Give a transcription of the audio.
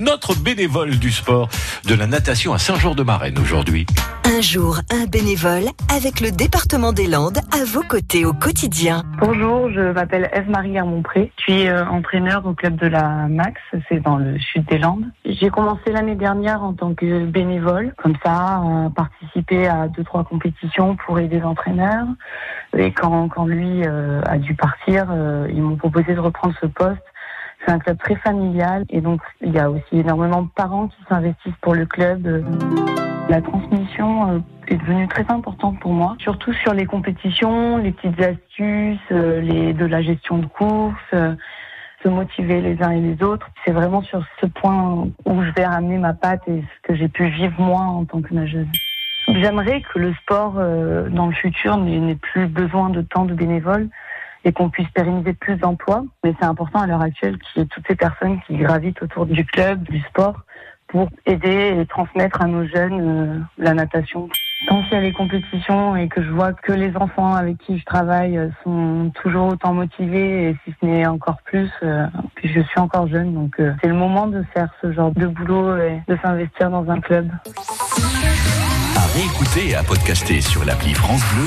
notre bénévole du sport de la natation à Saint-Jean-de-Marenne aujourd'hui. Un jour, un bénévole avec le département des Landes à vos côtés au quotidien. Bonjour, je m'appelle Eve-Marie Hermonpré. Je suis euh, entraîneur au club de la Max, c'est dans le sud des Landes. J'ai commencé l'année dernière en tant que bénévole, comme ça, à participer à deux, trois compétitions pour aider l'entraîneur. Et quand, quand lui euh, a dû partir, euh, ils m'ont proposé de reprendre ce poste. C'est un club très familial et donc il y a aussi énormément de parents qui s'investissent pour le club. La transmission euh, est devenue très importante pour moi, surtout sur les compétitions, les petites astuces, euh, les, de la gestion de course, euh, se motiver les uns et les autres. C'est vraiment sur ce point où je vais ramener ma patte et ce que j'ai pu vivre moi en tant que nageuse. J'aimerais que le sport dans le futur n'ait plus besoin de tant de bénévoles et qu'on puisse pérenniser plus d'emplois. Mais c'est important à l'heure actuelle qu'il y ait toutes ces personnes qui gravitent autour du club, du sport, pour aider et transmettre à nos jeunes euh, la natation. Tant qu'il y a les compétitions et que je vois que les enfants avec qui je travaille euh, sont toujours autant motivés et si ce n'est encore plus, euh, puis je suis encore jeune, donc c'est le moment de faire ce genre de boulot et de s'investir dans un club. À réécouter et à podcaster sur l'appli France Bleu